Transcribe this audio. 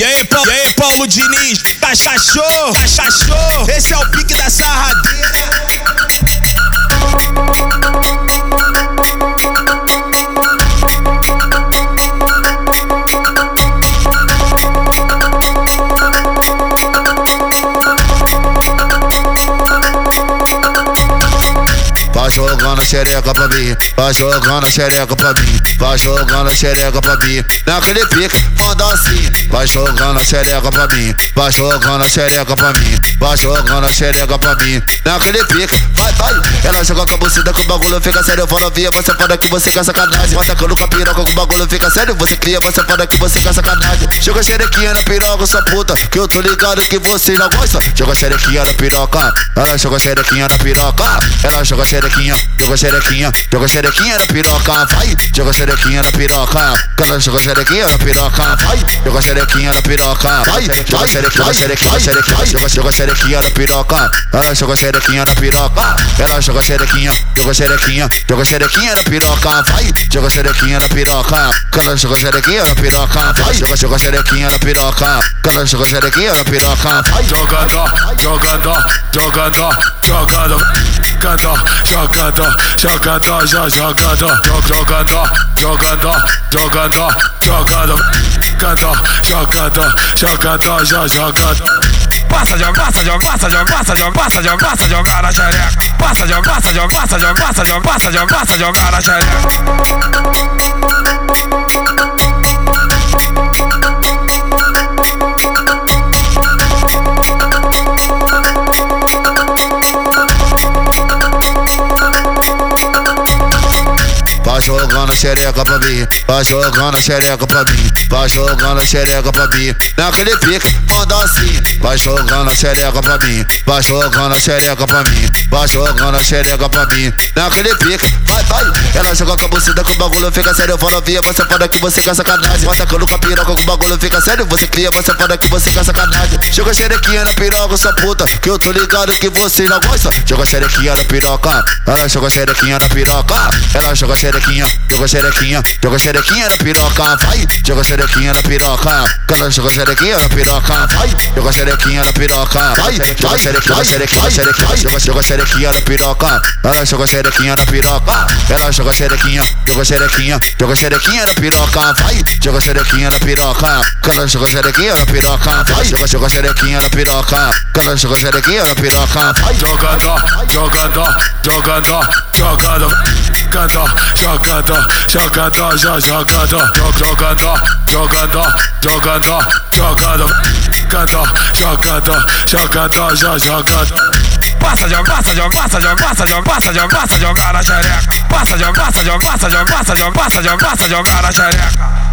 E aí, Paulo, e aí, Paulo Diniz, cachachô, cachachô, esse é o pique da sarradeira. Jogando a xereca pra mim, vai jogando a xereca pra mim, vai jogando a xereca pra mim. Naquele pique, manda assim. Vai jogando a xereca pra mim, vai jogando a xereca pra mim, vai jogando a xereca pra mim. Naquele pique, vai, vai. Ela joga com a bucida que o bagulho fica sério. Fala, via, você fala que você quer sacanagem. Vai tacando com a piroca que o bagulho fica sério. Você cria, você fala que você quer sacanagem. Joga xerequinha na piroca, sua puta, que eu tô ligado que você não gosta. Joga xerequinha na piroca, ela joga xerequinha na piroca, ela joga xerequinha, joga xerequinha, joga xerequinha na piroca, vai. Joga xerequinha na piroca, ela joga xerequinha na piroca, vai. Joga xerequinha na piroca, vai. Joga xerequinha, xerequinha, xerequinha, joga joga xerequinha na piroca, ela joga xerequinha na piroca, ela joga xerequinha, joga xerequinha, joga xerequinha na piroca, vai. Joga xerequinha na piroca, ela joga xerequinha na piroca, vai. Joga joga xerequinha na piroca, ela joga xerequinha na piroca, vai. Jogador, jogador, jogador, jogador, jogador, jogador, jogador, jo- jogador, jo- jogador, jogador, jogador, jogador, jogador, jogador, jogador, jo- jogador. Passa, joga, passa, joga, passa, joga, passa, joga, passa, joga, passa, jogar na xereca. Passa, joga, passa, joga, passa, joga, passa, joga, passa, joga, passa, jogar na xereca. Jogando a xereca pra mim, vai jogando a xereca pra mim, vai jogando a xereca pra mim. Naquele pique, manda assim. Vai jogando a xereca pra mim, vai jogando a xereca pra mim, vai jogando a xereca pra mim. Naquele pique, vai, vai. Ela joga com a bucida que o bagulho fica sério. Fala, via, você fala que você quer sacanagem. Vai tacando com a piroca que o bagulho fica sério. Você cria, você fala que você quer sacanagem. Joga xerequinha na piroca, sua puta, que eu tô ligado que você não gosta. Joga xerequinha na piroca, ela joga xerequinha na piroca, ela joga xerequinha, joga xerequinha, joga xerequinha na piroca, vai. Joga xerequinha na piroca, ela joga xerequinha na piroca, vai. Joga xerequinha na piroca, vai. Joga xerequinha, xerequinha, xerequinha, joga joga xerequinha na piroca, ela joga xerequinha na piroca, ela joga xerequinha, joga xerequinha, joga xerequinha na piroca, vai. Joga xerequinha na piroca, ela joga xerequinha na piroca, vai. Joga joga xerequinha na piroca, ela joga xerequinha na piroca, vai. Jogador, jogador, jogador, jogador, jogador, jogador, jogador, jo- jogador, jo- jogador, jogador, jogador, jogador, jogador, jogador, jogador, jo- jogador. Passa, joga, passa, joga, passa, joga, passa, joga, passa, joga, passa, jogar na xereca. Passa, joga, passa, joga, passa, joga, passa, joga, passa, joga, passa, jogar na xereca.